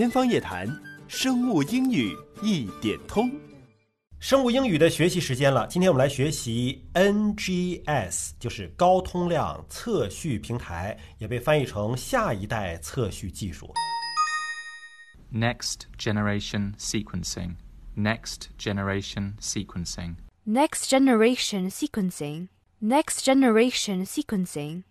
天方夜谭，生物英语一点通。生物英语的学习时间了，今天我们来学习 NGS，就是高通量测序平台，也被翻译成下一代测序技术。Next generation sequencing. Next generation sequencing. Next generation sequencing. Next generation sequencing.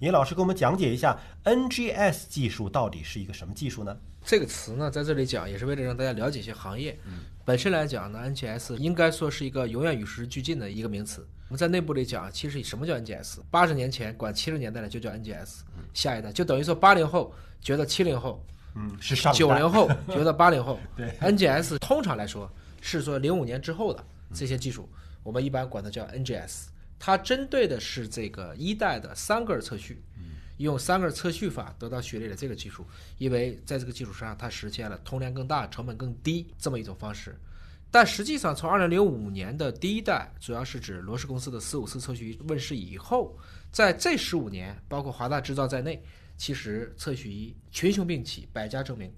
尹老师给我们讲解一下 NGS 技术到底是一个什么技术呢？这个词呢，在这里讲也是为了让大家了解一些行业。本身来讲呢，NGS 应该说是一个永远与时俱进的一个名词。我们在内部里讲，其实什么叫 NGS？八十年前管七十年代的就叫 NGS，下一代就等于说八零后觉得七零后，嗯，是上九零后 觉得八零后。对 NGS 通常来说是说零五年之后的这些技术，我们一般管它叫 NGS。它针对的是这个一代的三个测序，用三个测序法得到序列的这个技术，因为在这个基础上，它实现了通量更大、成本更低这么一种方式。但实际上，从2005年的第一代，主要是指罗氏公司的454测序仪问世以后，在这十五年，包括华大制造在内，其实测序仪群雄并起，百家争鸣，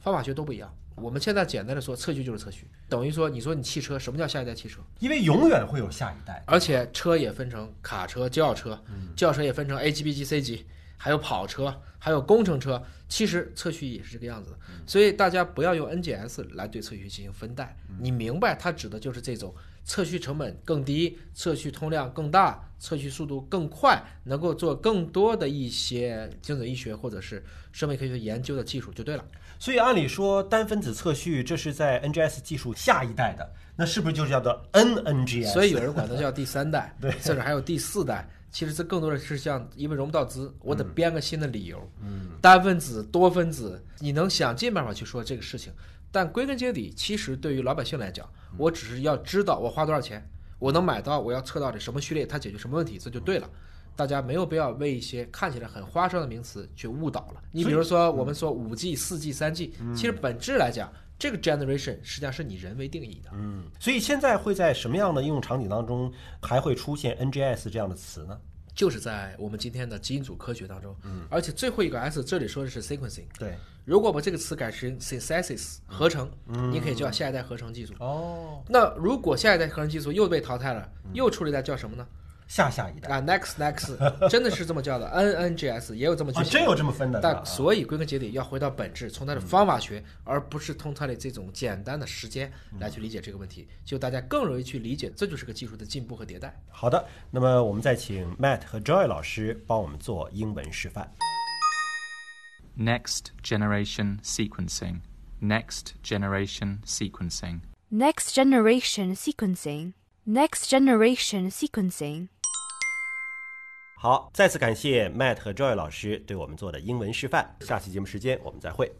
方法学都不一样。我们现在简单的说，测序就是测序，等于说，你说你汽车，什么叫下一代汽车？因为永远会有下一代。而且车也分成卡车、轿车，轿车也分成 A 级、B 级、C 级，还有跑车，还有工程车。其实测序也是这个样子的，所以大家不要用 NGS 来对测序进行分代。你明白它指的就是这种测序成本更低、测序通量更大、测序速度更快，能够做更多的一些精准医学或者是生命科学研究的技术就对了。所以按理说，单分子测序这是在 NGS 技术下一代的，那是不是就叫做 NNGS？所以有人管它叫第三代，对甚至还有第四代。其实这更多的是像，因为融不到资，我得编个新的理由。嗯，单分子、多分子，你能想尽办法去说这个事情，但归根结底，其实对于老百姓来讲，我只是要知道我花多少钱，我能买到，我要测到这什么序列，它解决什么问题，这就对了。大家没有必要为一些看起来很花哨的名词去误导了。你比如说，我们说五 G、四 G、三 G，其实本质来讲，这个 generation 实际上是你人为定义的。嗯，所以现在会在什么样的应用场景当中还会出现 NGS 这样的词呢？就是在我们今天的基因组科学当中，嗯，而且最后一个 s 这里说的是 sequencing，对，如果把这个词改成 synthesis 合成，你可以叫下一代合成技术。哦，那如果下一代合成技术又被淘汰了，又出了一代叫什么呢？下下一代啊，next next 真的是这么叫的，NNGS 也有这么去啊，真有这么分的？但所以归根结底要回到本质，从它的方法学，而不是通它的这种简单的时间来去理解这个问题，就大家更容易去理解，这就是个技术的进步和迭代。好的，那么我们再请 Matt 和 Joy 老师帮我们做英文示范。Next generation sequencing. Next generation sequencing. Next generation sequencing. Next generation sequencing. 好，再次感谢 Matt 和 Joy 老师对我们做的英文示范。下期节目时间我们再会。